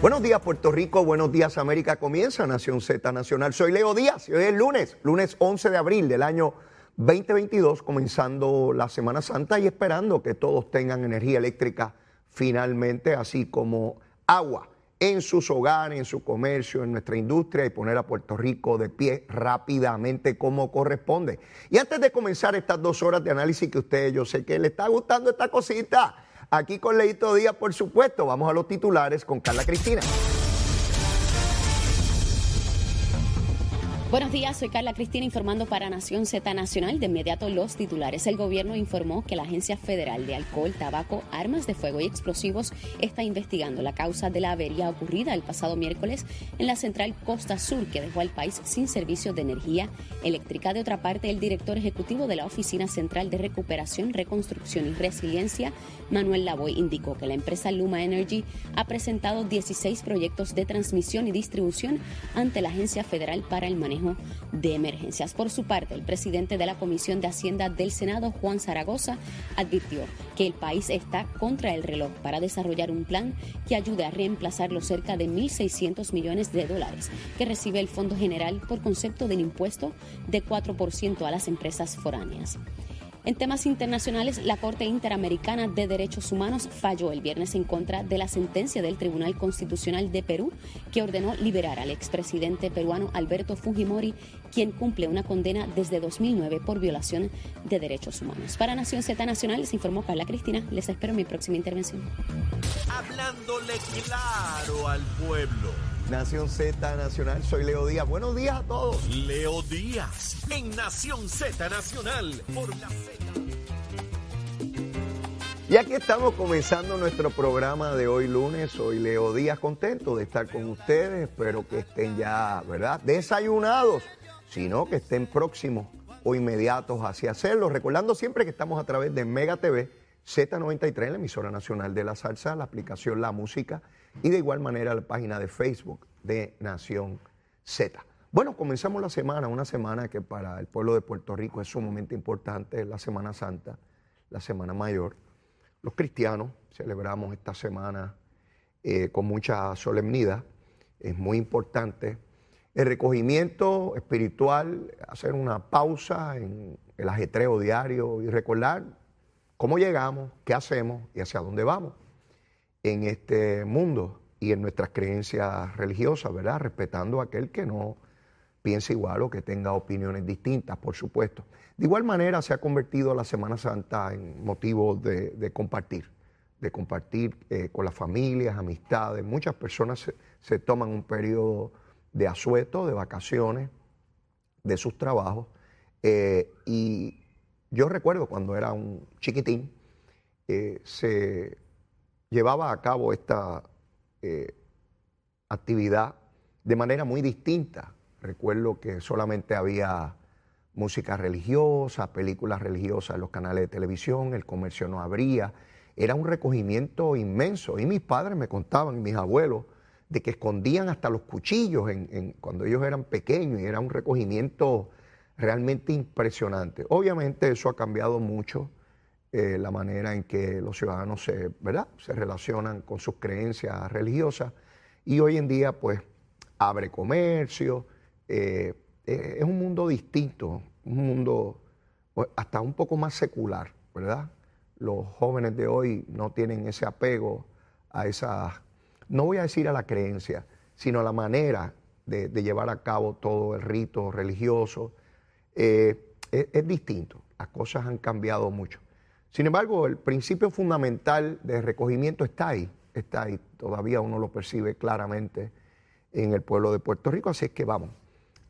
Buenos días Puerto Rico, buenos días América, comienza Nación Z Nacional. Soy Leo Díaz y hoy es lunes, lunes 11 de abril del año 2022, comenzando la Semana Santa y esperando que todos tengan energía eléctrica finalmente, así como agua en sus hogares, en su comercio, en nuestra industria y poner a Puerto Rico de pie rápidamente como corresponde. Y antes de comenzar estas dos horas de análisis que usted, yo sé que le está gustando esta cosita, aquí con Leito Díaz, por supuesto, vamos a los titulares con Carla Cristina. Buenos días, soy Carla Cristina informando para Nación Z Nacional. De inmediato los titulares. El gobierno informó que la Agencia Federal de Alcohol, Tabaco, Armas de Fuego y Explosivos está investigando la causa de la avería ocurrida el pasado miércoles en la central Costa Sur que dejó al país sin servicio de energía eléctrica. De otra parte, el director ejecutivo de la Oficina Central de Recuperación, Reconstrucción y Resiliencia, Manuel Lavoy, indicó que la empresa Luma Energy ha presentado 16 proyectos de transmisión y distribución ante la Agencia Federal para el Manejo de emergencias. Por su parte, el presidente de la Comisión de Hacienda del Senado, Juan Zaragoza, advirtió que el país está contra el reloj para desarrollar un plan que ayude a reemplazar los cerca de 1.600 millones de dólares que recibe el Fondo General por concepto del impuesto de 4% a las empresas foráneas. En temas internacionales, la Corte Interamericana de Derechos Humanos falló el viernes en contra de la sentencia del Tribunal Constitucional de Perú que ordenó liberar al expresidente peruano Alberto Fujimori, quien cumple una condena desde 2009 por violación de derechos humanos. Para Nación Z Nacional les informó Carla Cristina. Les espero en mi próxima intervención. Hablándole claro al pueblo. Nación Z Nacional, soy Leo Díaz. Buenos días a todos. Leo Díaz en Nación Z Nacional por la Z. Y aquí estamos comenzando nuestro programa de hoy lunes. Soy Leo Díaz, contento de estar con ustedes. Espero que estén ya, ¿verdad? Desayunados, sino que estén próximos o inmediatos hacia hacerlo. Recordando siempre que estamos a través de Mega TV, Z93, la emisora nacional de la salsa, la aplicación La Música y de igual manera la página de Facebook de Nación Z. Bueno, comenzamos la semana, una semana que para el pueblo de Puerto Rico es sumamente importante, la Semana Santa, la Semana Mayor. Los cristianos celebramos esta semana eh, con mucha solemnidad, es muy importante. El recogimiento espiritual, hacer una pausa en el ajetreo diario y recordar cómo llegamos, qué hacemos y hacia dónde vamos en este mundo y en nuestras creencias religiosas, ¿verdad? Respetando a aquel que no piense igual o que tenga opiniones distintas, por supuesto. De igual manera se ha convertido la Semana Santa en motivo de, compartir, de compartir eh, con las familias, amistades. Muchas personas se, toman un periodo de asueto, de vacaciones, de sus trabajos. Eh, y yo recuerdo cuando era un chiquitín, eh, se llevaba a cabo esta actividad de manera muy distinta. Recuerdo que solamente había música religiosa, películas religiosas en los canales de televisión, el comercio no abría. Era un recogimiento inmenso. Y mis padres me contaban, mis abuelos, de que escondían hasta los cuchillos en, cuando ellos eran pequeños y era un recogimiento realmente impresionante. Obviamente eso ha cambiado mucho eh, la manera en que los ciudadanos se, ¿verdad? se relacionan con sus creencias religiosas y hoy en día pues abre comercio, eh, eh, es un mundo distinto, un mundo pues, hasta un poco más secular, ¿verdad? Los jóvenes de hoy no tienen ese apego a esa, no voy a decir a la creencia, sino a la manera de, llevar a cabo todo el rito religioso. Eh, es, distinto, las cosas han cambiado mucho. Sin embargo, el principio fundamental de recogimiento está ahí, está ahí, todavía uno lo percibe claramente en el pueblo de Puerto Rico, así es que vamos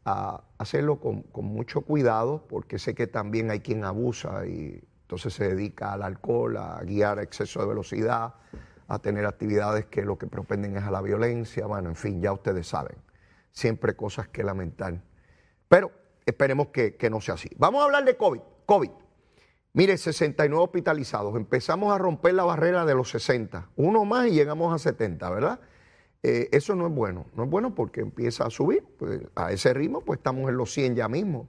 a hacerlo con, mucho cuidado, porque sé que también hay quien abusa y entonces se dedica al alcohol, a guiar a exceso de velocidad, a tener actividades que lo que propenden es a la violencia, bueno, en fin, ya ustedes saben, siempre cosas que lamentar. Pero esperemos que no sea así. Vamos a hablar de COVID. COVID. Mire, 69 hospitalizados. Empezamos a romper la barrera de los 60. Uno más y llegamos a 70, ¿verdad? Eh, eso no es bueno. No es bueno porque empieza a subir. Pues, a ese ritmo, pues estamos en los 100 ya mismo.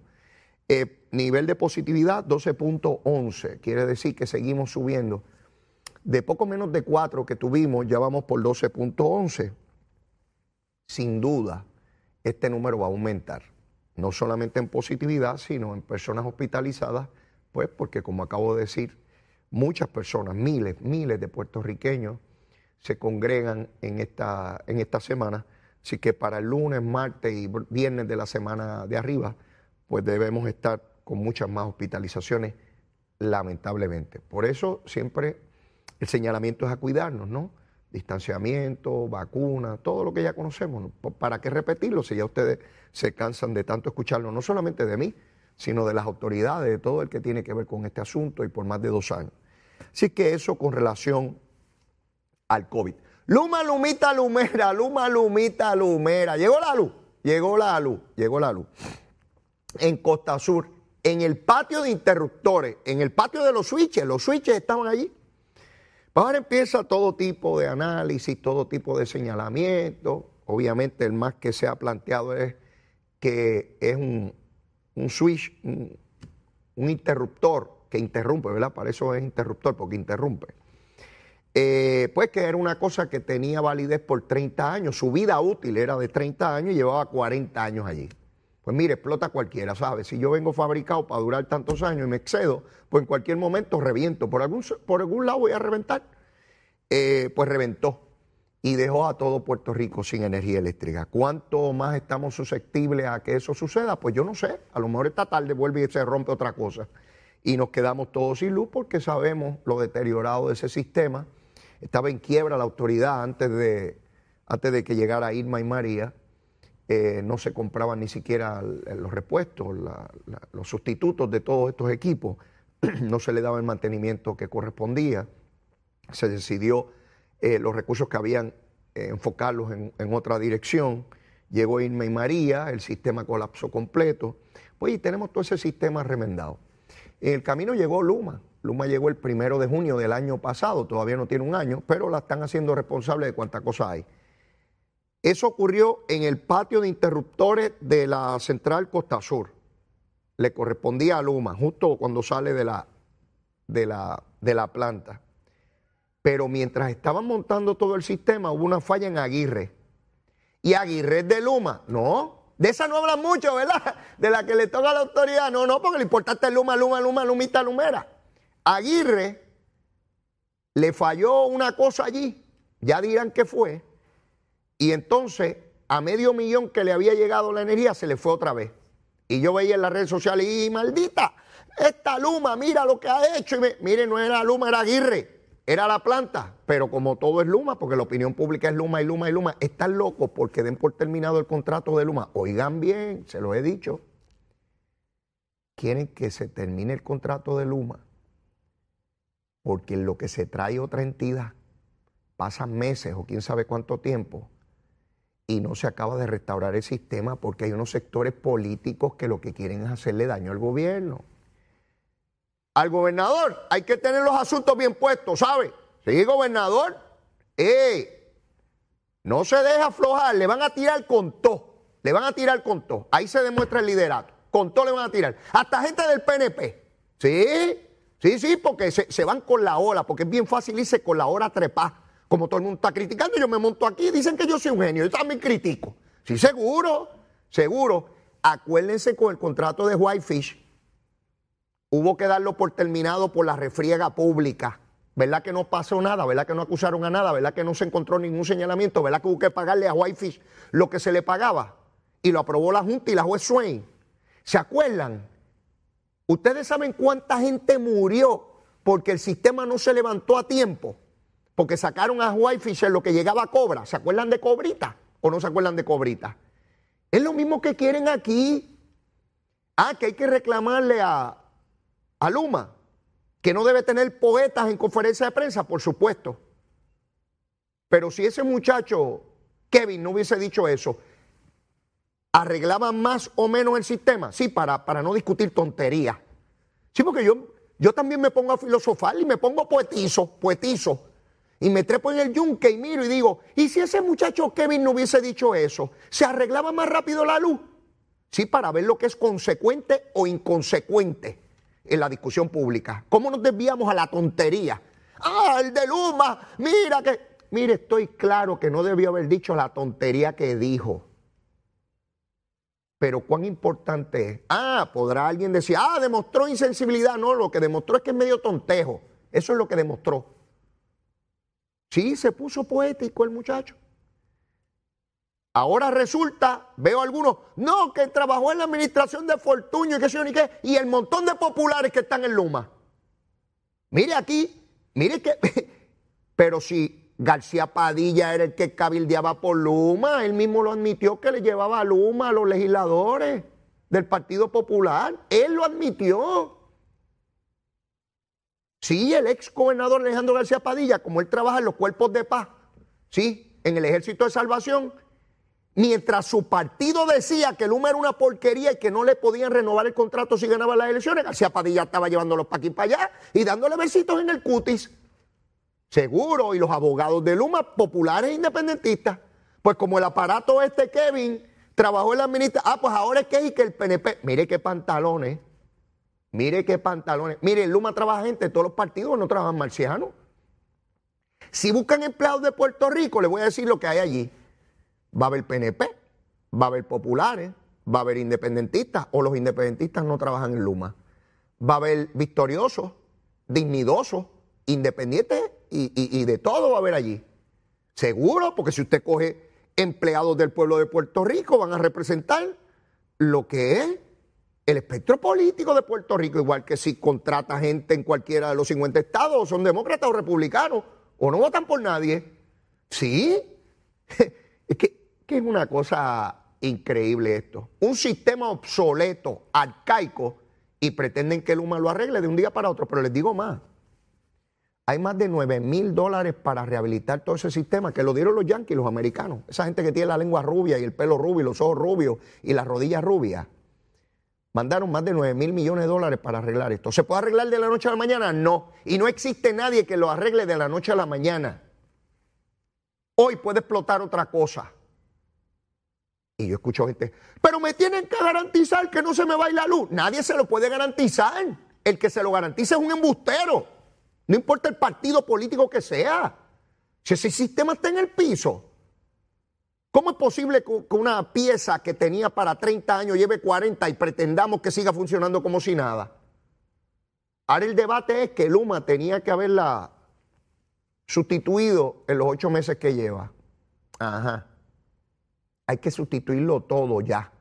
Eh, nivel de positividad 12.11. Quiere decir que seguimos subiendo. De poco menos de 4 que tuvimos, ya vamos por 12.11. Sin duda, este número va a aumentar. No solamente en positividad, sino en personas hospitalizadas pues porque como acabo de decir, muchas personas, miles, miles de puertorriqueños se congregan en esta, en esta semana. Así que para el lunes, martes y viernes de la semana de arriba, pues debemos estar con muchas más hospitalizaciones, lamentablemente. Por eso siempre el señalamiento es a cuidarnos, ¿no? Distanciamiento, vacuna, todo lo que ya conocemos. ¿Para qué repetirlo si ya ustedes se cansan de tanto escucharlo, no solamente de mí, sino de las autoridades, de todo el que tiene que ver con este asunto y por más de dos años. Así que eso con relación al COVID. Luma, lumita, lumera, luma, lumita, lumera. Llegó la luz, llegó la luz, llegó la luz. En Costa Sur, en el patio de interruptores, en el patio de los switches, los switches estaban allí. Ahora empieza todo tipo de análisis, todo tipo de señalamiento. Obviamente el más que se ha planteado es que es un, un switch, un, interruptor que interrumpe, ¿verdad? Para eso es interruptor, porque interrumpe. Eh, pues que era una cosa que tenía validez por 30 años, su vida útil era de 30 años y llevaba 40 años allí. Pues mire, explota cualquiera, ¿sabes? Si yo vengo fabricado para durar tantos años y me excedo, pues en cualquier momento reviento, por algún, por algún lado voy a reventar. Eh, pues reventó y dejó a todo Puerto Rico sin energía eléctrica. ¿Cuánto más estamos susceptibles a que eso suceda? Pues yo no sé. A lo mejor esta tarde vuelve y se rompe otra cosa. Y nos quedamos todos sin luz porque sabemos lo deteriorado de ese sistema. Estaba en quiebra la autoridad antes de, antes de que llegara Irma y María. Eh, no se compraban ni siquiera los repuestos, los sustitutos de todos estos equipos. no se le daba el mantenimiento que correspondía. Se decidió eh, los recursos que habían, eh, enfocarlos en, otra dirección. Llegó Irma y María, el sistema colapsó completo. Pues y tenemos todo ese sistema remendado. En el camino llegó Luma. Luma llegó el primero de junio del año pasado, todavía no tiene un año, pero la están haciendo responsable de cuánta cosa hay. Eso ocurrió en el patio de interruptores de la central Costa Sur. Le correspondía a Luma, justo cuando sale de la, de la, de la planta. Pero mientras estaban montando todo el sistema, hubo una falla en Aguirre. Y Aguirre es de Luma. No, de esa no hablan mucho, ¿verdad? De la que le toca a la autoridad. No, no, porque lo importante es Luma, Luma, Luma, Lumita, Lumera. Aguirre le falló una cosa allí, ya dirán qué fue, y entonces a medio millón que le había llegado la energía se le fue otra vez. Y yo veía en las redes sociales, y maldita, esta Luma, mira lo que ha hecho. Y me, mire, no era Luma, era Aguirre. Era la planta, pero como todo es Luma, porque la opinión pública es Luma y Luma y Luma, están locos porque den por terminado el contrato de Luma. Oigan bien, se lo he dicho. Quieren que se termine el contrato de Luma, porque en lo que se trae otra entidad pasan meses o quién sabe cuánto tiempo y no se acaba de restaurar el sistema porque hay unos sectores políticos que lo que quieren es hacerle daño al gobierno al gobernador hay que tener los asuntos bien puestos, ¿sabe? Sí, gobernador, eh, no se deja aflojar, le van a tirar con todo, le van a tirar con todo. Ahí se demuestra el liderato, con todo le van a tirar. Hasta gente del PNP, ¿sí? Sí, sí, porque se, van con la hora, porque es bien fácil irse con la hora trepa. Como todo el mundo está criticando, yo me monto aquí, dicen que yo soy un genio, yo también critico. Sí, seguro, seguro. Acuérdense con el contrato de Whitefish, Hubo que darlo por terminado por la refriega pública. ¿Verdad que no pasó nada? ¿Verdad que no acusaron a nada? ¿Verdad que no se encontró ningún señalamiento? ¿Verdad que hubo que pagarle a Whitefish lo que se le pagaba? Y lo aprobó la Junta y la juez Swain. ¿Se acuerdan? ¿Ustedes saben cuánta gente murió porque el sistema no se levantó a tiempo? Porque sacaron a Whitefish en lo que llegaba a Cobra. ¿Se acuerdan de Cobrita? ¿O no se acuerdan de Cobrita? Es lo mismo que quieren aquí. Ah, que hay que reclamarle a, a Luma, que no debe tener poetas en conferencia de prensa, por supuesto. Pero si ese muchacho, Kevin, no hubiese dicho eso, ¿arreglaba más o menos el sistema? Sí, para, para no discutir tonterías. Sí, porque yo, yo también me pongo a filosofar y me pongo poetizo, poetizo. Y me trepo en el yunque y miro y digo, ¿y si ese muchacho Kevin no hubiese dicho eso? ¿Se arreglaba más rápido la luz? Sí, para ver lo que es consecuente o inconsecuente en la discusión pública. ¿Cómo nos desviamos a la tontería? Ah, el de Luma, mira que... Mire, estoy claro que no debió haber dicho la tontería que dijo. Pero cuán importante es. Ah, podrá alguien decir, ah, demostró insensibilidad. No, lo que demostró es que es medio tontejo. Eso es lo que demostró. Sí, se puso poético el muchacho. Ahora resulta, veo algunos, no, que trabajó en la administración de Fortuño y qué sé yo ni qué, y el montón de populares que están en Luma. Mire aquí, mire que, pero si García Padilla era el que cabildeaba por Luma, él mismo lo admitió que le llevaba a Luma a los legisladores del Partido Popular, él lo admitió. Sí, el ex gobernador Alejandro García Padilla, como él trabaja en los cuerpos de paz, sí, en el Ejército de Salvación, mientras su partido decía que Luma era una porquería y que no le podían renovar el contrato si ganaba las elecciones, García Padilla estaba llevándolos para aquí para allá y dándole besitos en el cutis. Seguro, y los abogados de Luma, populares e independentistas. Pues como el aparato este Kevin trabajó en la administración, ah, pues ahora es que es que el PNP, mire qué pantalones, mire qué pantalones. Mire, Luma trabaja gente todos los partidos, no trabajan marcianos. Si buscan empleados de Puerto Rico, les voy a decir lo que hay allí. Va a haber PNP, va a haber populares, va a haber independentistas, o los independentistas no trabajan en Luma. Va a haber victoriosos, dignidosos, independientes y, de todo va a haber allí. Seguro, porque si usted coge empleados del pueblo de Puerto Rico, van a representar lo que es el espectro político de Puerto Rico, igual que si contrata gente en cualquiera de los 50 estados, o son demócratas o republicanos, o no votan por nadie. Sí, es que, que es una cosa increíble esto. Un sistema obsoleto, arcaico, y pretenden que el Luma lo arregle de un día para otro, pero les digo más. Hay más de 9 mil dólares para rehabilitar todo ese sistema que lo dieron los yanquis, los americanos. Esa gente que tiene la lengua rubia y el pelo rubio y los ojos rubios y las rodillas rubias. Mandaron más de 9 mil millones de dólares para arreglar esto. ¿Se puede arreglar de la noche a la mañana? No. Y no existe nadie que lo arregle de la noche a la mañana. Hoy puede explotar otra cosa. Y yo escucho gente, pero me tienen que garantizar que no se me va la luz. Nadie se lo puede garantizar. El que se lo garantiza es un embustero. No importa el partido político que sea. Si ese sistema está en el piso, ¿cómo es posible que una pieza que tenía para 30 años lleve 40 y pretendamos que siga funcionando como si nada? Ahora el debate es que Luma tenía que haberla sustituido en los ocho meses que lleva. Ajá. Hay que sustituirlo todo ya,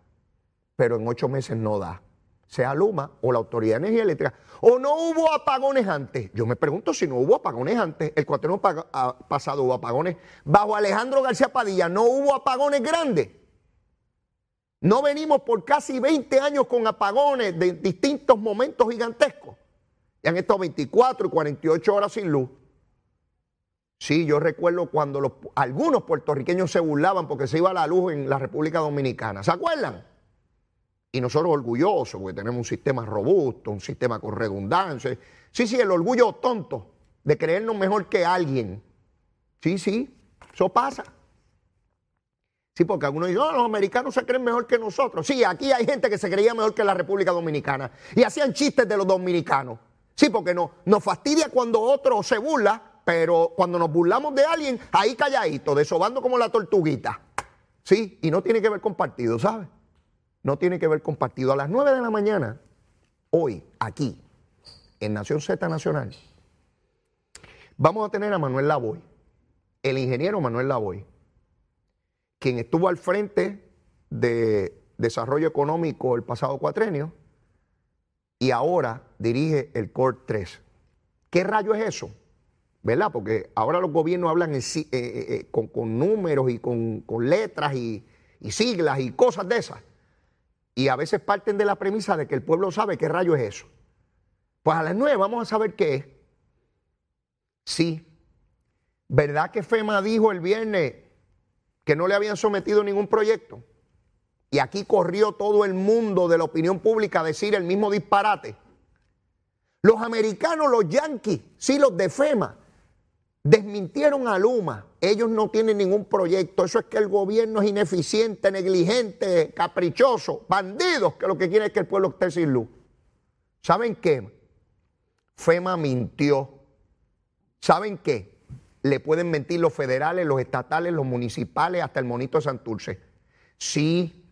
pero en ocho meses no da sea Luma o la Autoridad de Energía Eléctrica, o no hubo apagones antes. Yo me pregunto si no hubo apagones antes. El cuatreno pasado hubo apagones. Bajo Alejandro García Padilla no hubo apagones grandes. No venimos por casi 20 años con apagones de distintos momentos gigantescos. Y han estado 24 y 48 horas sin luz. Sí, yo recuerdo cuando algunos puertorriqueños se burlaban porque se iba la luz en la República Dominicana. ¿Se acuerdan? Y nosotros orgullosos, porque tenemos un sistema robusto, un sistema con redundancia. Sí, sí, el orgullo tonto de creernos mejor que alguien. Sí, sí, eso pasa. Sí, porque algunos dicen, no, los americanos se creen mejor que nosotros. Sí, aquí hay gente que se creía mejor que la República Dominicana. Y hacían chistes de los dominicanos. Sí, porque no, nos fastidia cuando otro se burla, pero cuando nos burlamos de alguien, ahí calladito, desobando como la tortuguita. Sí, y no tiene que ver con partido, ¿sabes? no tiene que ver con partido. A las 9 de la mañana, hoy, aquí, en Nación Z Nacional, vamos a tener a Manuel Lavoy, el ingeniero Manuel Lavoy, quien estuvo al frente de desarrollo económico el pasado cuatrenio y ahora dirige el CORE 3. ¿Qué rayo es eso? ¿Verdad? Porque ahora los gobiernos hablan eh, eh, eh, con, números y con, con letras y, y siglas y cosas de esas. Y a veces parten de la premisa de que el pueblo sabe qué rayo es eso. Pues a las nueve vamos a saber qué es. Sí. ¿Verdad que FEMA dijo el viernes que no le habían sometido ningún proyecto? Y aquí corrió todo el mundo de la opinión pública a decir el mismo disparate. Los americanos, los yanquis, sí, los de FEMA, desmintieron a Luma. Ellos no tienen ningún proyecto. Eso es que el gobierno es ineficiente, negligente, caprichoso, bandidos, que lo que quieren es que el pueblo esté sin luz. ¿Saben qué? FEMA mintió. ¿Saben qué? Le pueden mentir los federales, los estatales, los municipales, hasta el monito de Santurce. Sí.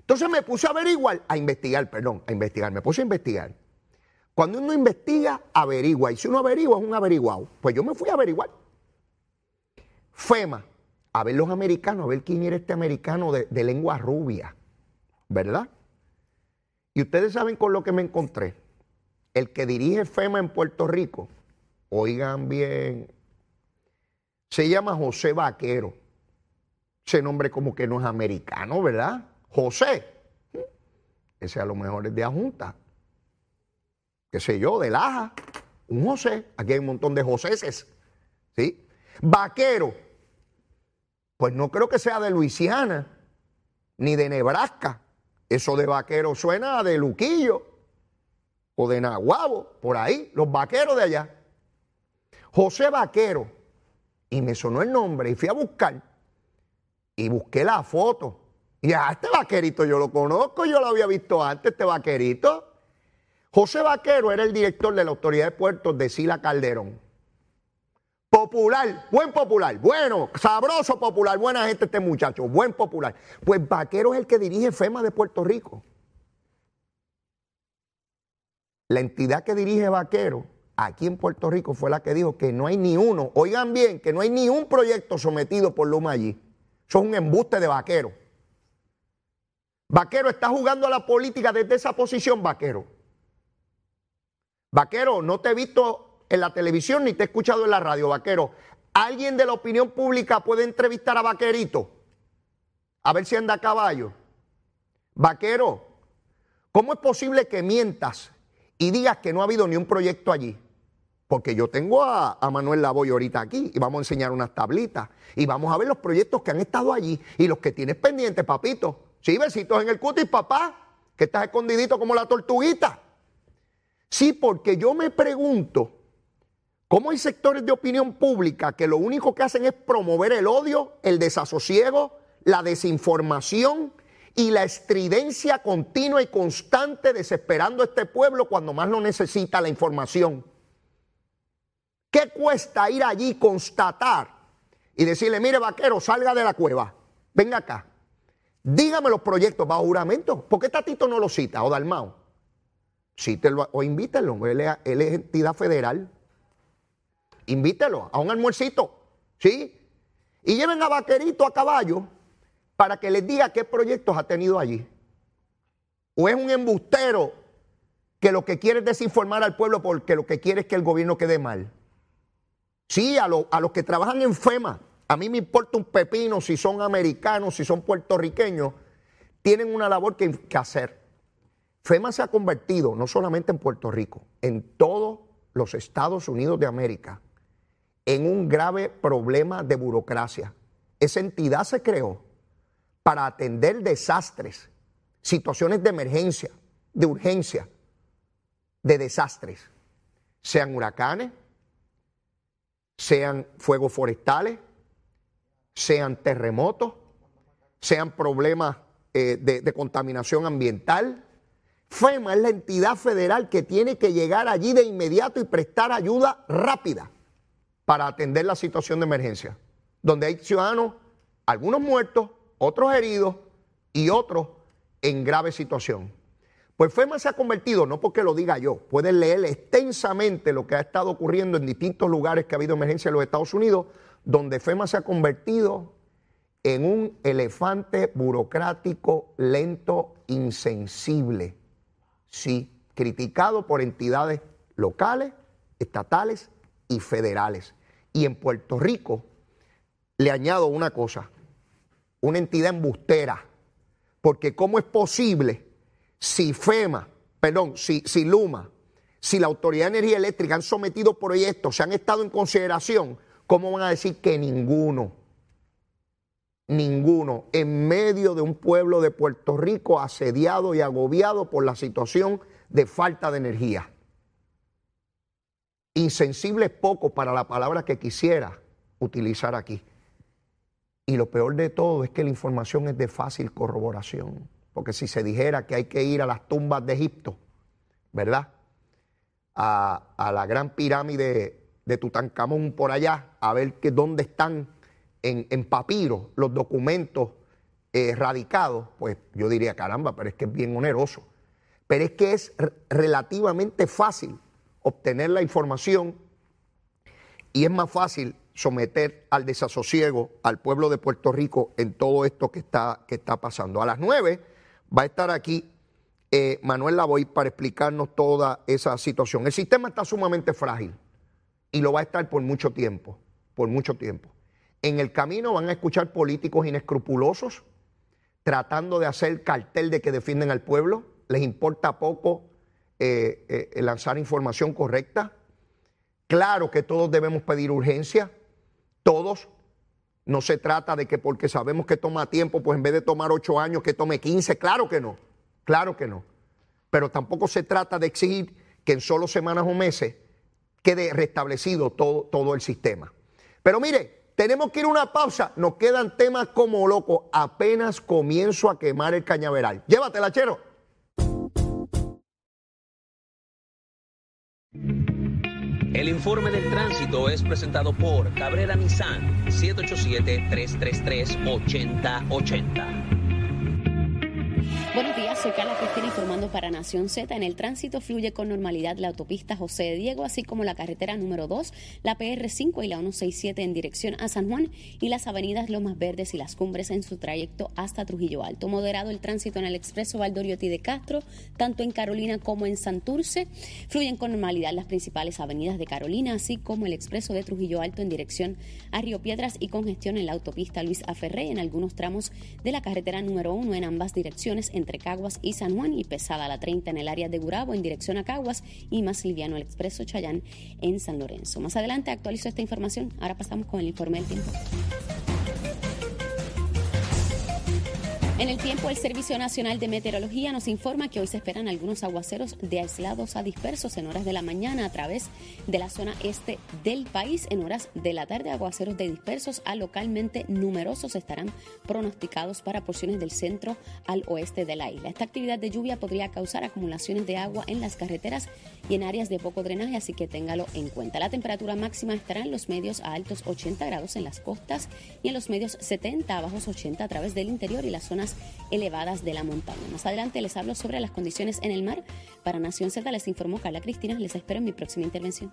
Entonces me puse a averiguar, a investigar, perdón, a investigar, me puse a investigar. Cuando uno investiga, averigua. Y si uno averigua, es un averiguado. Pues yo me fui a averiguar. FEMA, a ver los americanos, a ver quién era este americano de, lengua rubia, ¿verdad? Y ustedes saben con lo que me encontré. El que dirige FEMA en Puerto Rico, oigan bien, se llama José Vaquero. Ese nombre como que no es americano, ¿verdad? José. Ese a lo mejor es de Ajunta. Qué sé yo, de Laja. Un José. Aquí hay un montón de Joséses. ¿Sí? Vaquero. Pues no creo que sea de Luisiana, ni de Nebraska. Eso de vaquero suena a de Luquillo o de Nahuabo, por ahí, los vaqueros de allá. José Vaquero. Y me sonó el nombre y fui a buscar. Y busqué la foto. Y a este vaquerito yo lo conozco, yo lo había visto antes, este vaquerito. José Vaquero era el director de la Autoridad de Puertos de Sila Calderón. Popular, buen popular, bueno, sabroso popular, buena gente este muchacho, buen popular. Pues Vaquero es el que dirige FEMA de Puerto Rico. La entidad que dirige Vaquero aquí en Puerto Rico fue la que dijo que no hay ni uno, oigan bien, que no hay ni un proyecto sometido por Luma allí. Eso es un embuste de Vaquero. Vaquero está jugando a la política desde esa posición, Vaquero. Vaquero, no te he visto en la televisión ni te he escuchado en la radio, Vaquero. ¿Alguien de la opinión pública puede entrevistar a Vaquerito? A ver si anda a caballo. Vaquero, ¿cómo es posible que mientas y digas que no ha habido ni un proyecto allí? Porque yo tengo a, a Manuel Lavoy ahorita aquí y vamos a enseñar unas tablitas y vamos a ver los proyectos que han estado allí y los que tienes pendientes, papito. Sí, besitos en el cutis, papá, que estás escondidito como la tortuguita. Sí, porque yo me pregunto cómo hay sectores de opinión pública que lo único que hacen es promover el odio, el desasosiego, la desinformación y la estridencia continua y constante desesperando a este pueblo cuando más lo necesita la información. ¿Qué cuesta ir allí, constatar y decirle, mire vaquero, salga de la cueva, venga acá, dígame los proyectos bajo juramento? ¿Por qué Tatito no lo cita o Dalmao? Cítelo o invítelo, él es, él es entidad federal. Invítelo a un almuercito, ¿sí? Y lleven a Vaquerito a caballo para que les diga qué proyectos ha tenido allí. O es un embustero que lo que quiere es desinformar al pueblo porque lo que quiere es que el gobierno quede mal. Sí, a, lo- a los que trabajan en FEMA, a mí me importa un pepino si son americanos, si son puertorriqueños, tienen una labor que, que hacer. FEMA se ha convertido, no solamente en Puerto Rico, en todos los Estados Unidos de América, en un grave problema de burocracia. Esa entidad se creó para atender desastres, situaciones de emergencia, de urgencia, de desastres, sean huracanes, sean fuegos forestales, sean terremotos, sean problemas eh, de, de contaminación ambiental. FEMA es la entidad federal que tiene que llegar allí de inmediato y prestar ayuda rápida para atender la situación de emergencia, donde hay ciudadanos, algunos muertos, otros heridos y otros en grave situación. Pues FEMA se ha convertido, no porque lo diga yo, pueden leer extensamente lo que ha estado ocurriendo en distintos lugares que ha habido emergencia en los Estados Unidos, donde FEMA se ha convertido en un elefante burocrático lento, insensible, sí, criticado por entidades locales, estatales y federales. Y en Puerto Rico le añado una cosa, una entidad embustera, porque ¿cómo es posible si FEMA, perdón, si, si Luma, si la Autoridad de Energía Eléctrica han sometido proyectos, se han estado en consideración, ¿cómo van a decir que ninguno? Ninguno, en medio de un pueblo de Puerto Rico asediado y agobiado por la situación de falta de energía. Insensible es poco para la palabra que quisiera utilizar aquí. Y lo peor de todo es que la información es de fácil corroboración. Porque si se dijera que hay que ir a las tumbas de Egipto, ¿verdad? A, la gran pirámide de Tutankamón por allá, a ver que dónde están en, papiro los documentos eh, radicados, pues yo diría, caramba, pero es que es bien oneroso. Pero es que es relativamente fácil obtener la información y es más fácil someter al desasosiego al pueblo de Puerto Rico en todo esto que está, que está pasando. A las nueve va a estar aquí eh, Manuel Lavoy para explicarnos toda esa situación. El sistema está sumamente frágil y lo va a estar por mucho tiempo, por mucho tiempo. En el camino van a escuchar políticos inescrupulosos tratando de hacer cartel de que defienden al pueblo. Les importa poco eh, eh, lanzar información correcta. Claro que todos debemos pedir urgencia, todos. No se trata de que porque sabemos que toma tiempo, pues en vez de tomar ocho años, que tome quince. Claro que no, claro que no. Pero tampoco se trata de exigir que en solo semanas o meses quede restablecido todo, todo el sistema. Pero mire, tenemos que ir a una pausa. Nos quedan temas como locos. Apenas comienzo a quemar el cañaveral. Llévatela, chero. El informe del tránsito es presentado por Cabrera Nissan 787-333-8080. Buenos días, soy Carla Cristina informando para Nación Z. En el tránsito fluye con normalidad la autopista José de Diego, así como la carretera número 2, la PR5 y la 167 en dirección a San Juan y las avenidas Lomas Verdes y Las Cumbres en su trayecto hasta Trujillo Alto. Moderado el tránsito en el expreso Valdoriotti de Castro, tanto en Carolina como en Santurce. Fluyen con normalidad las principales avenidas de Carolina, así como el expreso de Trujillo Alto en dirección a Río Piedras y congestión en la autopista Luis Aferré en algunos tramos de la carretera número 1 en ambas direcciones entre Caguas y San Juan y pesada la 30 en el área de Gurabo en dirección a Caguas y más liviano el expreso Chayán en San Lorenzo. Más adelante actualizo esta información. Ahora pasamos con el informe del tiempo. En el tiempo, el Servicio Nacional de Meteorología nos informa que hoy se esperan algunos aguaceros de aislados a dispersos en horas de la mañana a través de la zona este del país. En horas de la tarde, aguaceros de dispersos a localmente numerosos estarán pronosticados para porciones del centro al oeste de la isla. Esta actividad de lluvia podría causar acumulaciones de agua en las carreteras y en áreas de poco drenaje, así que téngalo en cuenta. La temperatura máxima estará en los medios a altos 80 grados en las costas y en los medios 70 a bajos 80 a través del interior y las zonas elevadas de la montaña. Más adelante les hablo sobre las condiciones en el mar. Para Nación Z les informó Carla Cristina. Les espero en mi próxima intervención.